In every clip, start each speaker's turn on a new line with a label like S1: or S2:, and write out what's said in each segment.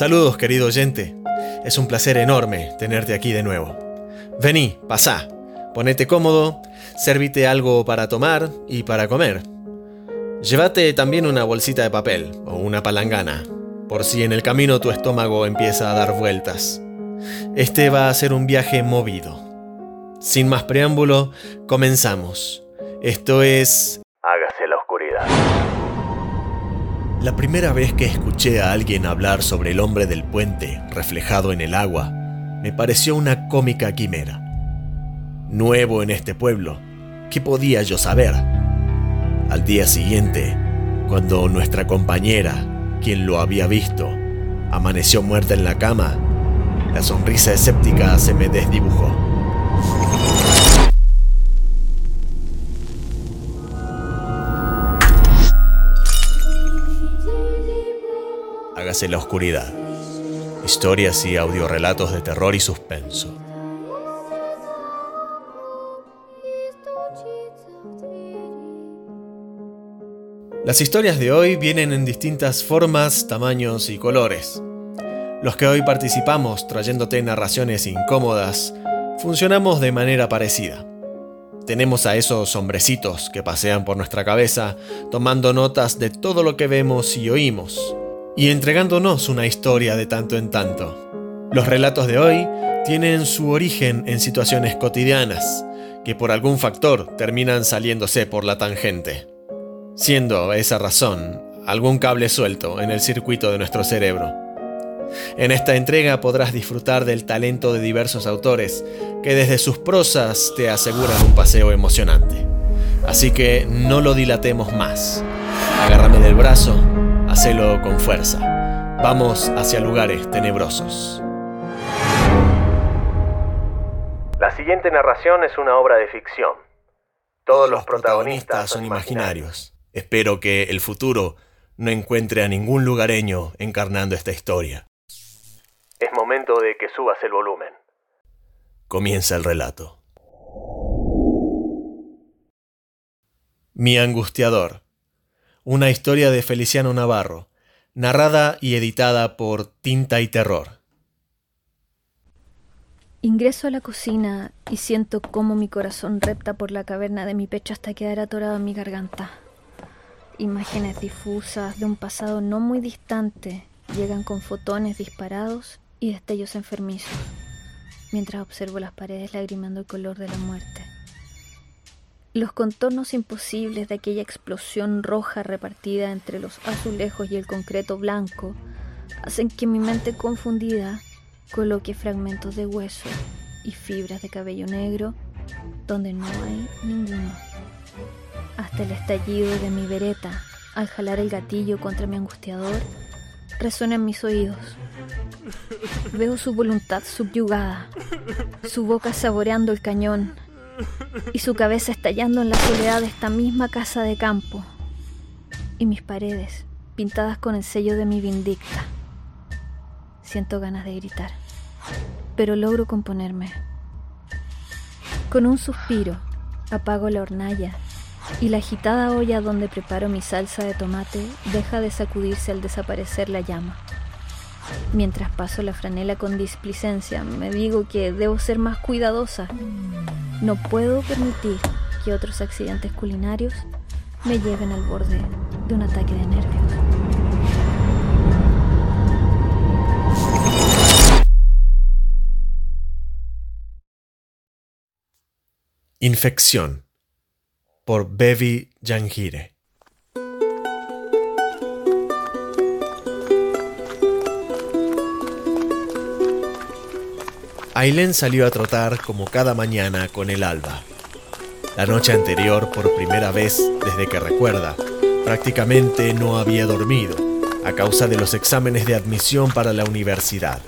S1: Saludos, querido oyente. Es un placer enorme tenerte aquí de nuevo. Vení, pasá, ponete cómodo, servite algo para tomar y para comer. Llévate también una bolsita de papel o una palangana, por si en el camino tu estómago empieza a dar vueltas. Este va a ser un viaje movido. Sin más preámbulo, comenzamos. Esto es...
S2: Hágase la oscuridad.
S1: La primera vez que escuché a alguien hablar sobre el hombre del puente reflejado en el agua, me pareció una cómica quimera. Nuevo en este pueblo, ¿qué podía yo saber? Al día siguiente, cuando nuestra compañera, quien lo había visto, amaneció muerta en la cama, la sonrisa escéptica se me desdibujó. Hágase la oscuridad. Historias y audiorelatos de terror y suspenso. Las historias de hoy vienen en distintas formas, tamaños y colores. Los que hoy participamos trayéndote narraciones incómodas, funcionamos de manera parecida. Tenemos a esos hombrecitos que pasean por nuestra cabeza, tomando notas de todo lo que vemos y oímos, y entregándonos una historia de tanto en tanto. Los relatos de hoy tienen su origen en situaciones cotidianas, que por algún factor terminan saliéndose por la tangente siendo esa razón algún cable suelto en el circuito de nuestro cerebro. En esta entrega podrás disfrutar del talento de diversos autores que desde sus prosas te aseguran un paseo emocionante. Así que no lo dilatemos más. Agárrame del brazo, hacelo con fuerza. Vamos hacia lugares tenebrosos.
S2: La siguiente narración es una obra de ficción. Todos los protagonistas son imaginarios.
S1: Espero que el futuro no encuentre a ningún lugareño encarnando esta historia.
S2: Es momento de que subas el volumen.
S1: Comienza el relato. Mi angustiador. Una historia de Feliciano Navarro, narrada y editada por Tinta y Terror.
S3: Ingreso a la cocina y siento cómo mi corazón repta por la caverna de mi pecho hasta quedar atorado en mi garganta. Imágenes difusas de un pasado no muy distante llegan con fotones disparados y destellos enfermizos, mientras observo las paredes lagrimando el color de la muerte. Los contornos imposibles de aquella explosión roja repartida entre los azulejos y el concreto blanco hacen que mi mente confundida coloque fragmentos de hueso y fibras de cabello negro donde no hay ninguno hasta el estallido de mi vereta al jalar el gatillo contra mi angustiador, resuena en mis oídos. Veo su voluntad subyugada, su boca saboreando el cañón y su cabeza estallando en la soledad de esta misma casa de campo y mis paredes pintadas con el sello de mi vindicta. Siento ganas de gritar, pero logro componerme. Con un suspiro, apago la hornalla y la agitada olla donde preparo mi salsa de tomate deja de sacudirse al desaparecer la llama. Mientras paso la franela con displicencia, me digo que debo ser más cuidadosa. No puedo permitir que otros accidentes culinarios me lleven al borde de un ataque de nervios.
S1: Infección por Bevi Jangire. Aileen salió a trotar como cada mañana con el alba. La noche anterior, por primera vez desde que recuerda, prácticamente no había dormido a causa de los exámenes de admisión para la universidad.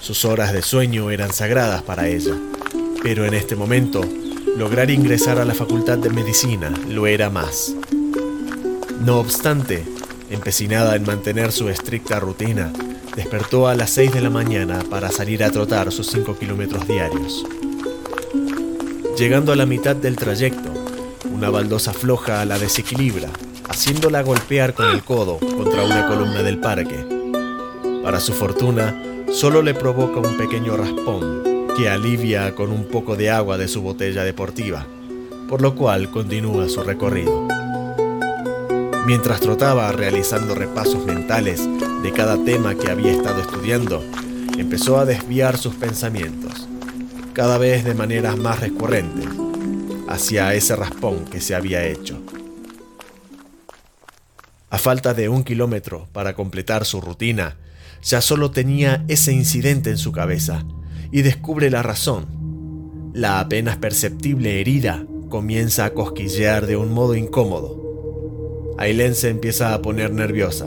S1: Sus horas de sueño eran sagradas para ella, pero en este momento lograr ingresar a la Facultad de Medicina lo era más. No obstante, empecinada en mantener su estricta rutina, despertó a las 6 de la mañana para salir a trotar sus 5 kilómetros diarios. Llegando a la mitad del trayecto, una baldosa floja la desequilibra, haciéndola golpear con el codo contra una columna del parque. Para su fortuna, solo le provoca un pequeño raspón que alivia con un poco de agua de su botella deportiva, por lo cual continúa su recorrido. Mientras trotaba realizando repasos mentales de cada tema que había estado estudiando, empezó a desviar sus pensamientos, cada vez de maneras más recurrentes, hacia ese raspón que se había hecho. A falta de un kilómetro para completar su rutina, ya solo tenía ese incidente en su cabeza y descubre la razón. La apenas perceptible herida comienza a cosquillear de un modo incómodo. Aileen se empieza a poner nerviosa,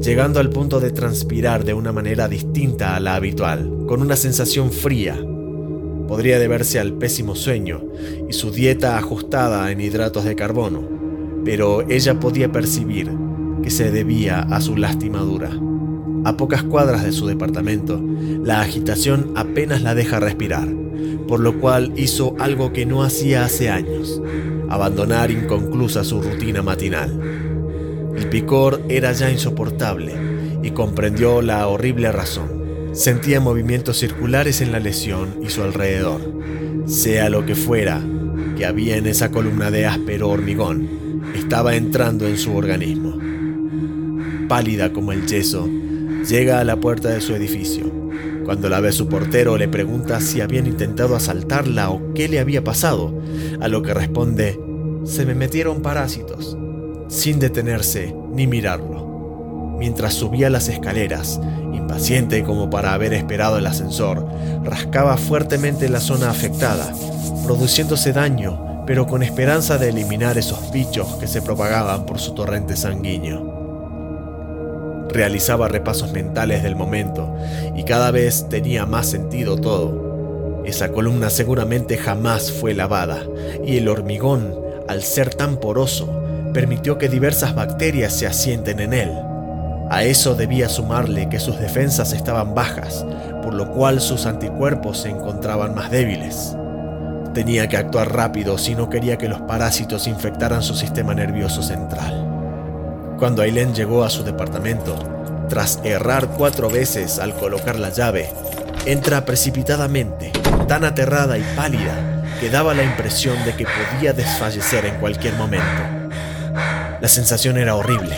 S1: llegando al punto de transpirar de una manera distinta a la habitual, con una sensación fría. Podría deberse al pésimo sueño y su dieta ajustada en hidratos de carbono, pero ella podía percibir que se debía a su lastimadura. A pocas cuadras de su departamento, la agitación apenas la deja respirar, por lo cual hizo algo que no hacía hace años, abandonar inconclusa su rutina matinal. El picor era ya insoportable y comprendió la horrible razón. Sentía movimientos circulares en la lesión y su alrededor. Sea lo que fuera que había en esa columna de áspero hormigón, estaba entrando en su organismo. Pálida como el yeso, Llega a la puerta de su edificio. Cuando la ve su portero le pregunta si habían intentado asaltarla o qué le había pasado, a lo que responde, se me metieron parásitos, sin detenerse ni mirarlo. Mientras subía las escaleras, impaciente como para haber esperado el ascensor, rascaba fuertemente la zona afectada, produciéndose daño, pero con esperanza de eliminar esos bichos que se propagaban por su torrente sanguíneo. Realizaba repasos mentales del momento y cada vez tenía más sentido todo. Esa columna seguramente jamás fue lavada y el hormigón, al ser tan poroso, permitió que diversas bacterias se asienten en él. A eso debía sumarle que sus defensas estaban bajas, por lo cual sus anticuerpos se encontraban más débiles. Tenía que actuar rápido si no quería que los parásitos infectaran su sistema nervioso central. Cuando Aileen llegó a su departamento, tras errar cuatro veces al colocar la llave, entra precipitadamente, tan aterrada y pálida que daba la impresión de que podía desfallecer en cualquier momento. La sensación era horrible.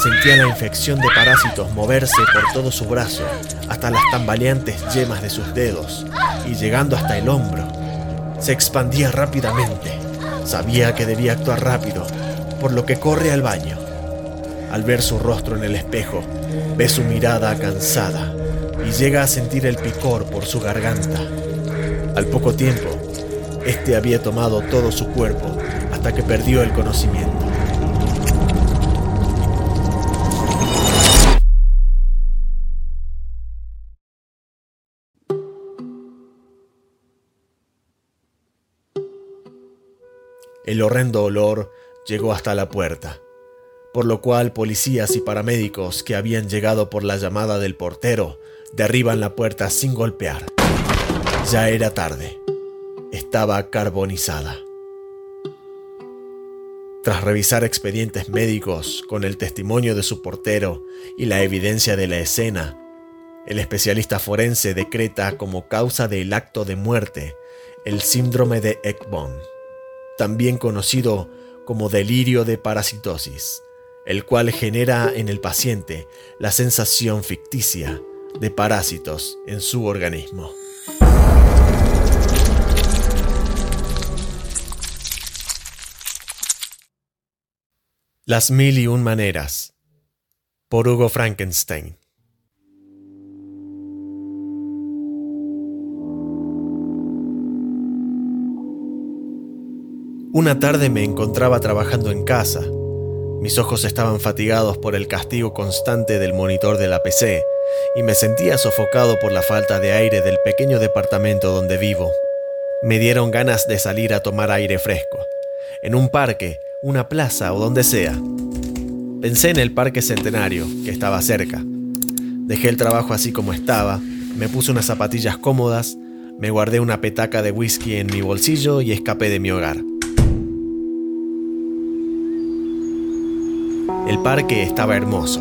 S1: Sentía la infección de parásitos moverse por todo su brazo, hasta las tambaleantes yemas de sus dedos, y llegando hasta el hombro. Se expandía rápidamente. Sabía que debía actuar rápido, por lo que corre al baño. Al ver su rostro en el espejo, ve su mirada cansada y llega a sentir el picor por su garganta. Al poco tiempo, este había tomado todo su cuerpo hasta que perdió el conocimiento. El horrendo olor llegó hasta la puerta por lo cual policías y paramédicos que habían llegado por la llamada del portero derriban la puerta sin golpear. Ya era tarde. Estaba carbonizada. Tras revisar expedientes médicos con el testimonio de su portero y la evidencia de la escena, el especialista forense decreta como causa del acto de muerte el síndrome de Ekbom, también conocido como delirio de parasitosis el cual genera en el paciente la sensación ficticia de parásitos en su organismo. Las mil y un maneras por Hugo Frankenstein. Una tarde me encontraba trabajando en casa mis ojos estaban fatigados por el castigo constante del monitor de la PC y me sentía sofocado por la falta de aire del pequeño departamento donde vivo. Me dieron ganas de salir a tomar aire fresco, en un parque, una plaza o donde sea. Pensé en el Parque Centenario, que estaba cerca. Dejé el trabajo así como estaba, me puse unas zapatillas cómodas, me guardé una petaca de whisky en mi bolsillo y escapé de mi hogar. El parque estaba hermoso.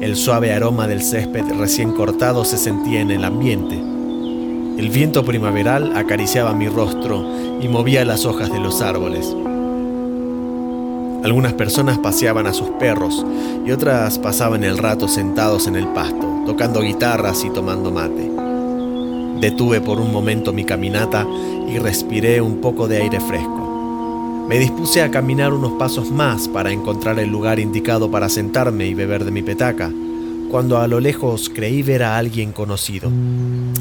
S1: El suave aroma del césped recién cortado se sentía en el ambiente. El viento primaveral acariciaba mi rostro y movía las hojas de los árboles. Algunas personas paseaban a sus perros y otras pasaban el rato sentados en el pasto, tocando guitarras y tomando mate. Detuve por un momento mi caminata y respiré un poco de aire fresco. Me dispuse a caminar unos pasos más para encontrar el lugar indicado para sentarme y beber de mi petaca, cuando a lo lejos creí ver a alguien conocido,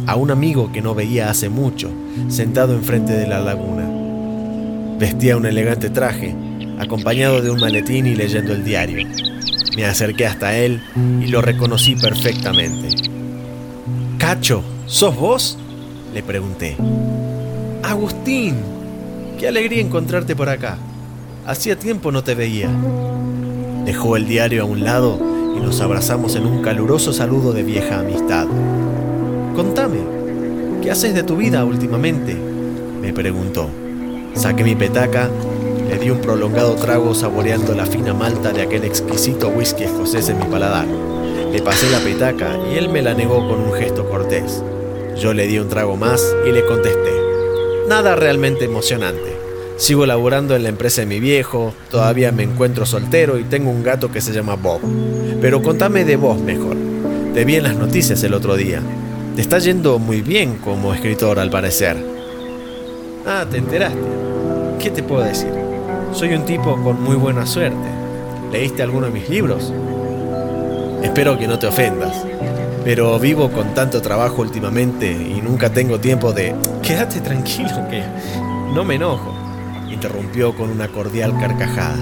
S1: a un amigo que no veía hace mucho, sentado enfrente de la laguna. Vestía un elegante traje, acompañado de un maletín y leyendo el diario. Me acerqué hasta él y lo reconocí perfectamente. Cacho, ¿sos vos? Le pregunté. Agustín, qué alegría encontrarte por acá. Hacía tiempo no te veía. Dejó el diario a un lado y nos abrazamos en un caluroso saludo de vieja amistad. Contame, ¿qué haces de tu vida últimamente? Me preguntó. Saqué mi petaca le di un prolongado trago saboreando la fina malta de aquel exquisito whisky escocés en mi paladar. Le pasé la petaca y él me la negó con un gesto cortés. Yo le di un trago más y le contesté. Nada realmente emocionante. Sigo laburando en la empresa de mi viejo, todavía me encuentro soltero y tengo un gato que se llama Bob. Pero contame de vos mejor. Te vi en las noticias el otro día. Te está yendo muy bien como escritor al parecer. Ah, ¿te enteraste? ¿Qué te puedo decir? Soy un tipo con muy buena suerte. ¿Leíste alguno de mis libros? Espero que no te ofendas, pero vivo con tanto trabajo últimamente y nunca tengo tiempo de... Quédate tranquilo que no me enojo, interrumpió con una cordial carcajada.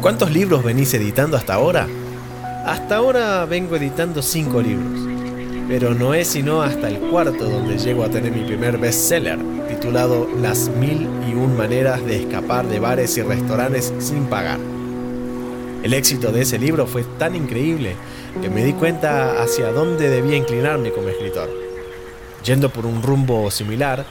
S1: ¿Cuántos libros venís editando hasta ahora? Hasta ahora vengo editando cinco libros, pero no es sino hasta el cuarto donde llego a tener mi primer bestseller, titulado Las mil y un maneras de escapar de bares y restaurantes sin pagar. El éxito de ese libro fue tan increíble que me di cuenta hacia dónde debía inclinarme como escritor. Yendo por un rumbo similar,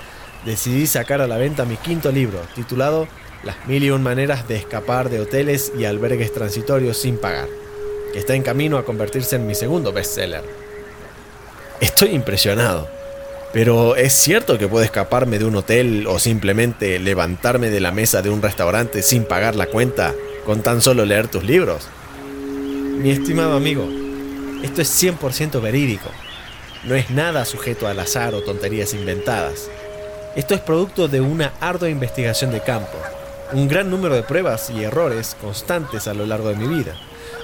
S1: decidí sacar a la venta mi quinto libro, titulado Las mil y un maneras de escapar de hoteles y albergues transitorios sin pagar, que está en camino a convertirse en mi segundo bestseller. Estoy impresionado. Pero ¿es cierto que puedo escaparme de un hotel o simplemente levantarme de la mesa de un restaurante sin pagar la cuenta con tan solo leer tus libros? Mi estimado amigo, esto es 100% verídico. No es nada sujeto al azar o tonterías inventadas. Esto es producto de una ardua investigación de campo, un gran número de pruebas y errores constantes a lo largo de mi vida,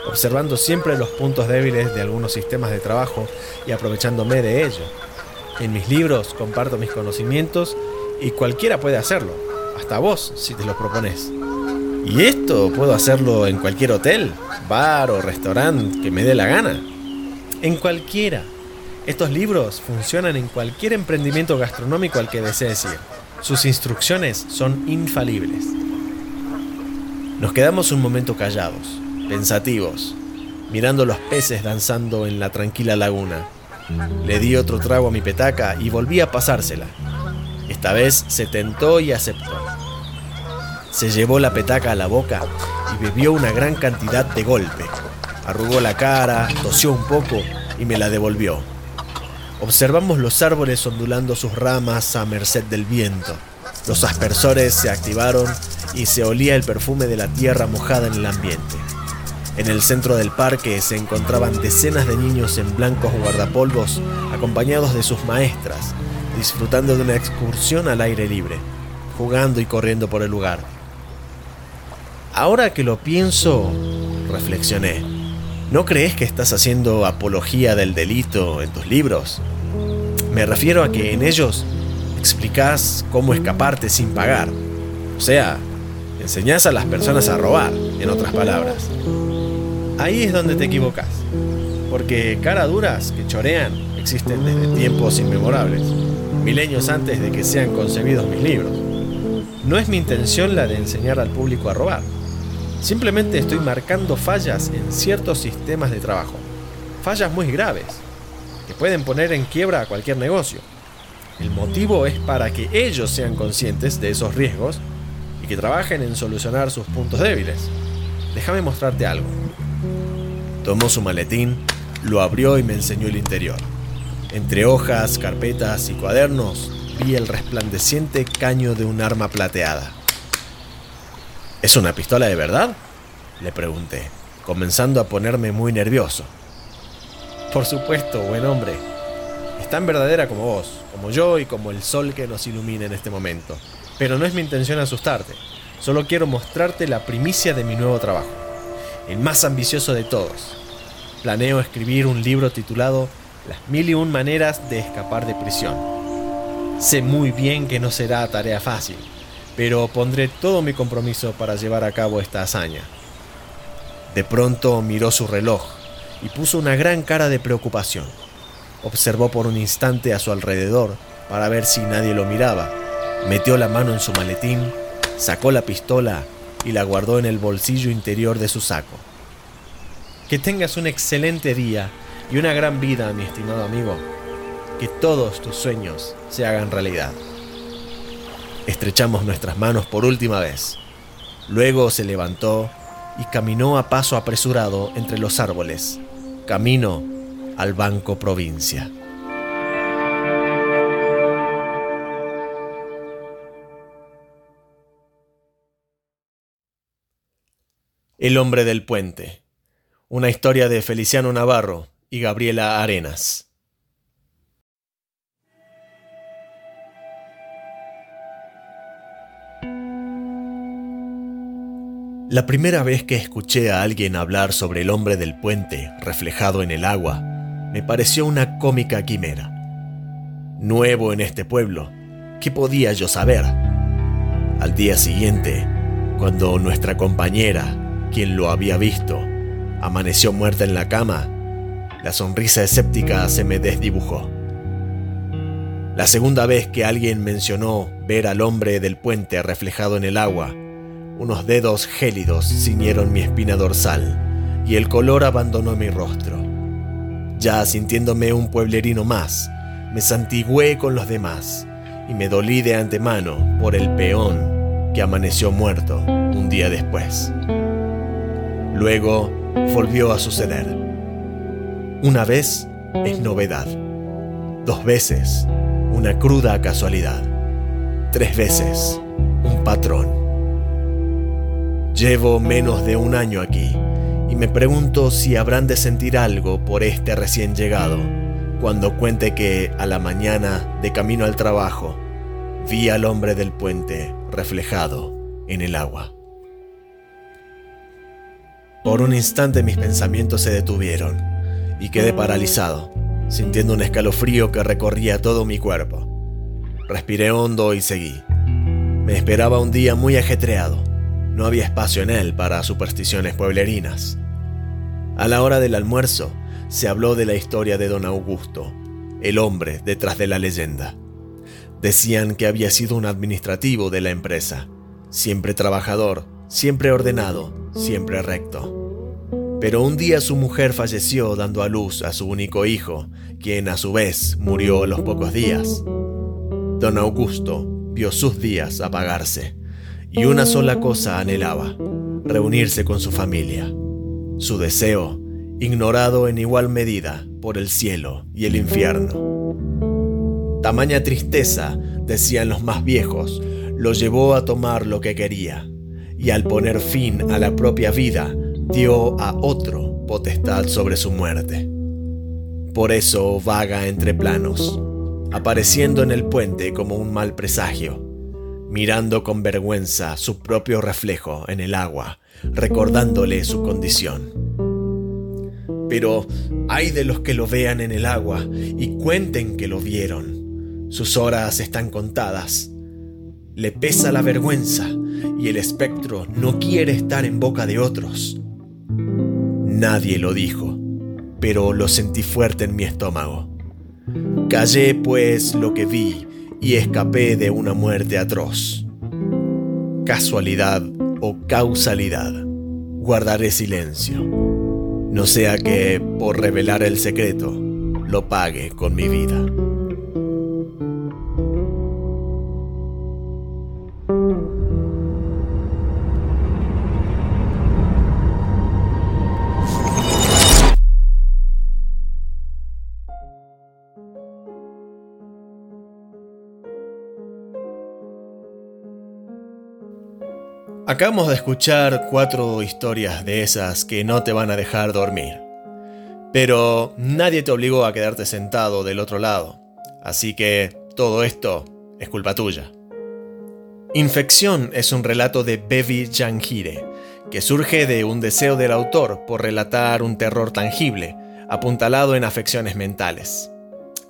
S1: observando siempre los puntos débiles de algunos sistemas de trabajo y aprovechándome de ello en mis libros comparto mis conocimientos y cualquiera puede hacerlo, hasta vos si te lo propones. Y esto puedo hacerlo en cualquier hotel, bar o restaurante que me dé la gana. En cualquiera. Estos libros funcionan en cualquier emprendimiento gastronómico al que desees ir. Sus instrucciones son infalibles. Nos quedamos un momento callados, pensativos, mirando los peces danzando en la tranquila laguna. Le di otro trago a mi petaca y volví a pasársela. Esta vez se tentó y aceptó. Se llevó la petaca a la boca y bebió una gran cantidad de golpe. Arrugó la cara, tosió un poco y me la devolvió. Observamos los árboles ondulando sus ramas a merced del viento. Los aspersores se activaron y se olía el perfume de la tierra mojada en el ambiente. En el centro del parque se encontraban decenas de niños en blancos guardapolvos acompañados de sus maestras, disfrutando de una excursión al aire libre, jugando y corriendo por el lugar. Ahora que lo pienso, reflexioné, ¿no crees que estás haciendo apología del delito en tus libros? Me refiero a que en ellos explicás cómo escaparte sin pagar. O sea, enseñás a las personas a robar, en otras palabras. Ahí es donde te equivocas. Porque cara duras que chorean existen desde tiempos inmemorables, milenios antes de que sean concebidos mis libros. No es mi intención la de enseñar al público a robar. Simplemente estoy marcando fallas en ciertos sistemas de trabajo. Fallas muy graves, que pueden poner en quiebra a cualquier negocio. El motivo es para que ellos sean conscientes de esos riesgos y que trabajen en solucionar sus puntos débiles. Déjame mostrarte algo. Tomó su maletín, Lo abrió y me enseñó el interior. Entre hojas, carpetas y cuadernos vi el resplandeciente caño de un arma plateada. ¿Es una pistola de verdad? Le pregunté, comenzando a ponerme muy nervioso. Por supuesto, buen hombre. Es tan verdadera como vos, como yo y como el sol que nos ilumina en este momento. Pero no es mi intención asustarte. Solo quiero mostrarte la primicia de mi nuevo trabajo. El más ambicioso de todos. Planeo escribir un libro titulado Las mil y un maneras de escapar de prisión. Sé muy bien que no será tarea fácil, pero pondré todo mi compromiso para llevar a cabo esta hazaña. De pronto miró su reloj y puso una gran cara de preocupación. Observó por un instante a su alrededor para ver si nadie lo miraba. Metió la mano en su maletín, sacó la pistola y la guardó en el bolsillo interior de su saco. Que tengas un excelente día y una gran vida, mi estimado amigo. Que todos tus sueños se hagan realidad. Estrechamos nuestras manos por última vez. Luego se levantó y caminó a paso apresurado entre los árboles, camino al Banco Provincia. El hombre del puente. Una historia de Feliciano Navarro y Gabriela Arenas. La primera vez que escuché a alguien hablar sobre el hombre del puente reflejado en el agua, me pareció una cómica quimera. Nuevo en este pueblo, ¿qué podía yo saber? Al día siguiente, cuando nuestra compañera, quien lo había visto, amaneció muerta en la cama, la sonrisa escéptica se me desdibujó. La segunda vez que alguien mencionó ver al hombre del puente reflejado en el agua, unos dedos gélidos ciñeron mi espina dorsal y el color abandonó mi rostro. Ya sintiéndome un pueblerino más, me santigué con los demás y me dolí de antemano por el peón que amaneció muerto un día después. Luego volvió a suceder. Una vez es novedad. Dos veces una cruda casualidad. Tres veces un patrón. Llevo menos de un año aquí y me pregunto si habrán de sentir algo por este recién llegado cuando cuente que a la mañana, de camino al trabajo, vi al hombre del puente reflejado en el agua. Por un instante mis pensamientos se detuvieron y quedé paralizado, sintiendo un escalofrío que recorría todo mi cuerpo. Respiré hondo y seguí. Me esperaba un día muy ajetreado no había espacio en él para supersticiones pueblerinas. A la hora del almuerzo, se habló de la historia de don Augusto, el hombre detrás de la leyenda. Decían que había sido un administrativo de la empresa, siempre trabajador, siempre ordenado, siempre recto. Pero un día su mujer falleció dando a luz a su único hijo, quien a su vez murió a los pocos días. Don Augusto vio sus días apagarse y una sola cosa anhelaba, reunirse con su familia. Su deseo, ignorado en igual medida por el cielo y el infierno. Tamaña tristeza, decían los más viejos, lo llevó a tomar lo que quería, y al poner fin a la propia vida, dio a otro potestad sobre su muerte. Por eso vaga entre planos, apareciendo en el puente como un mal presagio, mirando con vergüenza su propio reflejo en el agua, recordándole su condición. Pero hay de los que lo vean en el agua y cuenten que lo vieron. Sus horas están contadas. Le pesa la vergüenza y el espectro no quiere estar en boca de otros. Nadie lo dijo, pero lo sentí fuerte en mi estómago. Callé pues lo que vi y escapé de una muerte atroz. Casualidad o causalidad, guardaré silencio, no sea que, por revelar el secreto, lo pague con mi vida. Acabamos de escuchar cuatro historias de esas que no te van a dejar dormir. Pero nadie te obligó a quedarte sentado del otro lado, así que todo esto es culpa tuya. Infección es un relato de Bevi Jangire, que surge de un deseo del autor por relatar un terror tangible, apuntalado en afecciones mentales.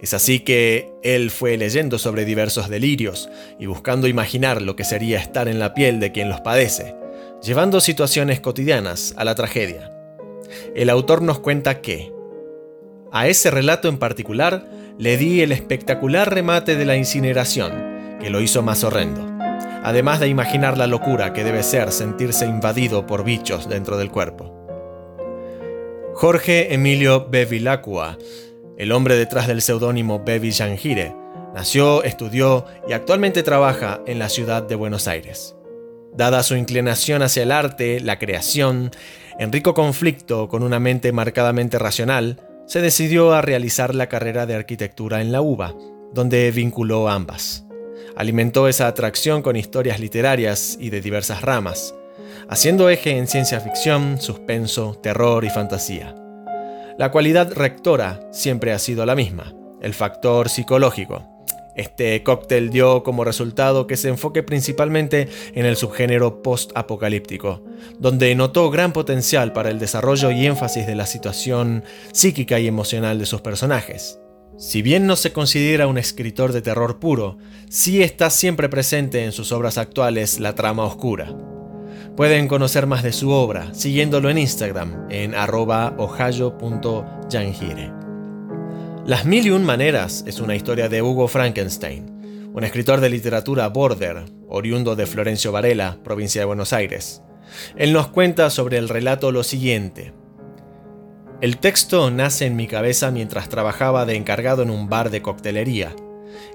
S1: Es así que él fue leyendo sobre diversos delirios y buscando imaginar lo que sería estar en la piel de quien los padece, llevando situaciones cotidianas a la tragedia. El autor nos cuenta que, a ese relato en particular, le di el espectacular remate de la incineración, que lo hizo más horrendo, además de imaginar la locura que debe ser sentirse invadido por bichos dentro del cuerpo. Jorge Emilio Bevilacqua el hombre detrás del seudónimo Bevi Jangire, nació, estudió y actualmente trabaja en la ciudad de Buenos Aires. Dada su inclinación hacia el arte, la creación, en rico conflicto con una mente marcadamente racional, se decidió a realizar la carrera de arquitectura en la UBA, donde vinculó ambas. Alimentó esa atracción con historias literarias y de diversas ramas, haciendo eje en ciencia ficción, suspenso, terror y fantasía. La cualidad rectora siempre ha sido la misma, el factor psicológico. Este cóctel dio como resultado que se enfoque principalmente en el subgénero post-apocalíptico, donde notó gran potencial para el desarrollo y énfasis de la situación psíquica y emocional de sus personajes. Si bien no se considera un escritor de terror puro, sí está siempre presente en sus obras actuales la trama oscura. Pueden conocer más de su obra siguiéndolo en Instagram en arroba Las mil y un maneras es una historia de Hugo Frankenstein, un escritor de literatura border, oriundo de Florencio Varela, provincia de Buenos Aires. Él nos cuenta sobre el relato lo siguiente. El texto nace en mi cabeza mientras trabajaba de encargado en un bar de coctelería.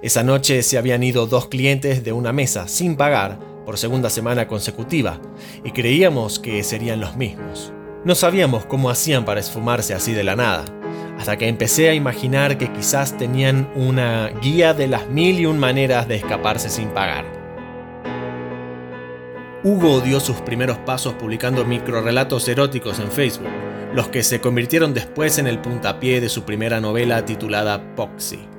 S1: Esa noche se habían ido dos clientes de una mesa sin pagar por segunda semana consecutiva, y creíamos que serían los mismos. No sabíamos cómo hacían para esfumarse así de la nada, hasta que empecé a imaginar que quizás tenían una guía de las mil y un maneras de escaparse sin pagar. Hugo dio sus primeros pasos publicando microrelatos eróticos en Facebook, los que se convirtieron después en el puntapié de su primera novela titulada Poxy.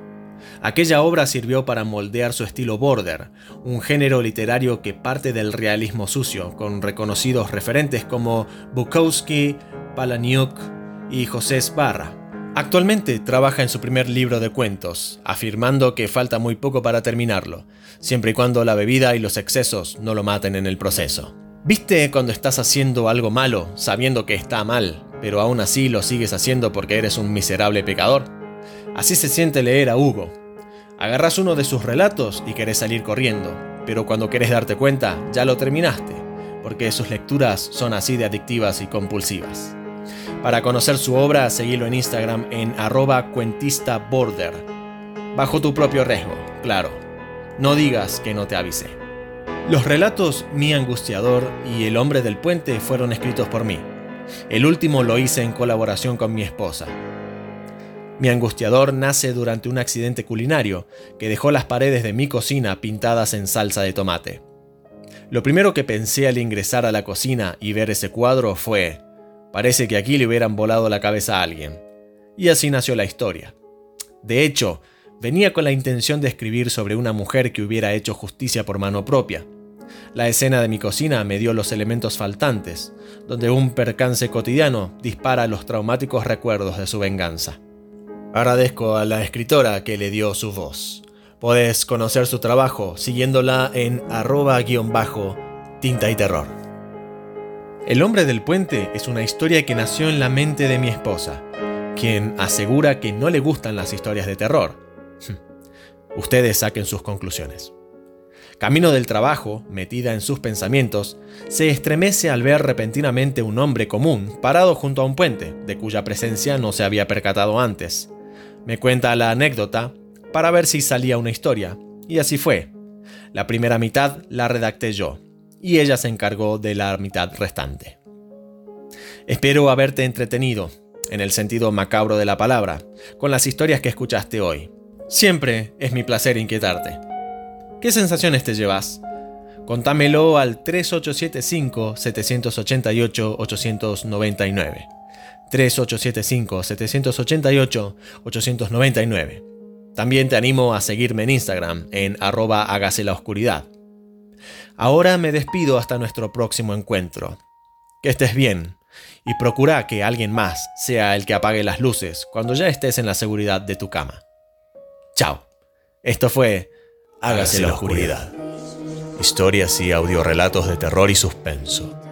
S1: Aquella obra sirvió para moldear su estilo border, un género literario que parte del realismo sucio, con reconocidos referentes como Bukowski, Palaniuk y José Sbarra. Actualmente trabaja en su primer libro de cuentos, afirmando que falta muy poco para terminarlo, siempre y cuando la bebida y los excesos no lo maten en el proceso. ¿Viste cuando estás haciendo algo malo, sabiendo que está mal, pero aún así lo sigues haciendo porque eres un miserable pecador? Así se siente leer a Hugo, Agarras uno de sus relatos y querés salir corriendo, pero cuando querés darte cuenta, ya lo terminaste, porque sus lecturas son así de adictivas y compulsivas. Para conocer su obra, seguilo en Instagram en arroba cuentistaborder. Bajo tu propio riesgo, claro. No digas que no te avisé. Los relatos Mi Angustiador y El Hombre del Puente fueron escritos por mí. El último lo hice en colaboración con mi esposa, mi angustiador nace durante un accidente culinario que dejó las paredes de mi cocina pintadas en salsa de tomate. Lo primero que pensé al ingresar a la cocina y ver ese cuadro fue, parece que aquí le hubieran volado la cabeza a alguien. Y así nació la historia. De hecho, venía con la intención de escribir sobre una mujer que hubiera hecho justicia por mano propia. La escena de mi cocina me dio los elementos faltantes, donde un percance cotidiano dispara los traumáticos recuerdos de su venganza. Agradezco a la escritora que le dio su voz. Puedes conocer su trabajo siguiéndola en arroba-tinta y terror. El hombre del puente es una historia que nació en la mente de mi esposa, quien asegura que no le gustan las historias de terror. Ustedes saquen sus conclusiones. Camino del trabajo, metida en sus pensamientos, se estremece al ver repentinamente un hombre común parado junto a un puente, de cuya presencia no se había percatado antes. Me cuenta la anécdota para ver si salía una historia, y así fue. La primera mitad la redacté yo, y ella se encargó de la mitad restante. Espero haberte entretenido, en el sentido macabro de la palabra, con las historias que escuchaste hoy. Siempre es mi placer inquietarte. ¿Qué sensaciones te llevas? Contámelo al 3875-788-899. 3875-788-899. También te animo a seguirme en Instagram en arroba hágase la oscuridad. Ahora me despido hasta nuestro próximo encuentro. Que estés bien y procura que alguien más sea el que apague las luces cuando ya estés en la seguridad de tu cama. Chao. Esto fue Hágase la oscuridad. Historias y audiorelatos de terror y suspenso.